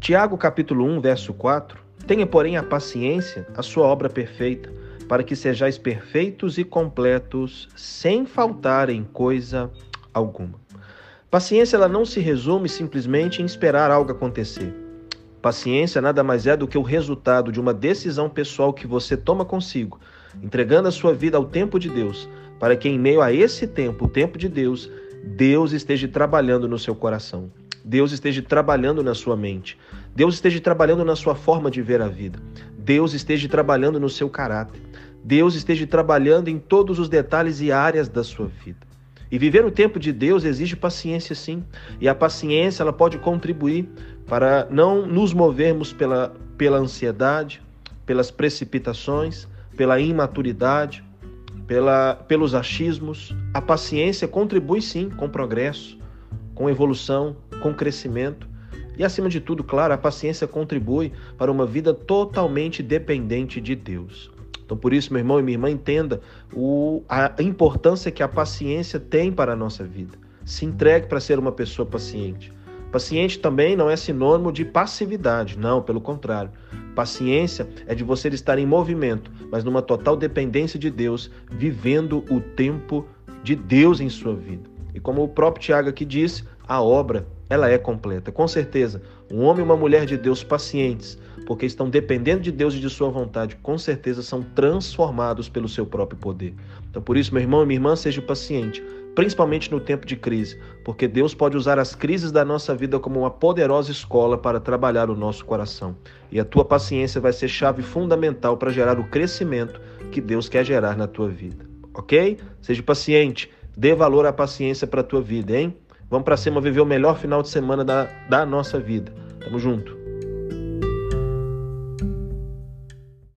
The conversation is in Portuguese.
Tiago capítulo 1, verso 4. Tenha, porém, a paciência, a sua obra perfeita, para que sejais perfeitos e completos, sem faltar em coisa alguma. Paciência ela não se resume simplesmente em esperar algo acontecer. Paciência nada mais é do que o resultado de uma decisão pessoal que você toma consigo, entregando a sua vida ao tempo de Deus, para que em meio a esse tempo, o tempo de Deus, Deus esteja trabalhando no seu coração. Deus esteja trabalhando na sua mente. Deus esteja trabalhando na sua forma de ver a vida. Deus esteja trabalhando no seu caráter. Deus esteja trabalhando em todos os detalhes e áreas da sua vida. E viver o tempo de Deus exige paciência, sim. E a paciência ela pode contribuir para não nos movermos pela, pela ansiedade, pelas precipitações, pela imaturidade, pela, pelos achismos. A paciência contribui, sim, com progresso, com evolução, com crescimento. E, acima de tudo, claro, a paciência contribui para uma vida totalmente dependente de Deus. Então, por isso, meu irmão e minha irmã, entenda o, a importância que a paciência tem para a nossa vida. Se entregue para ser uma pessoa paciente. Paciente também não é sinônimo de passividade, não, pelo contrário. Paciência é de você estar em movimento, mas numa total dependência de Deus, vivendo o tempo de Deus em sua vida. E como o próprio Tiago aqui disse, a obra ela é completa. Com certeza, um homem e uma mulher de Deus pacientes, porque estão dependendo de Deus e de sua vontade, com certeza são transformados pelo seu próprio poder. Então, por isso, meu irmão e minha irmã, seja paciente, principalmente no tempo de crise, porque Deus pode usar as crises da nossa vida como uma poderosa escola para trabalhar o nosso coração. E a tua paciência vai ser chave fundamental para gerar o crescimento que Deus quer gerar na tua vida. OK? Seja paciente, dê valor à paciência para a tua vida, hein? Vamos para cima viver o melhor final de semana da, da nossa vida. Tamo junto.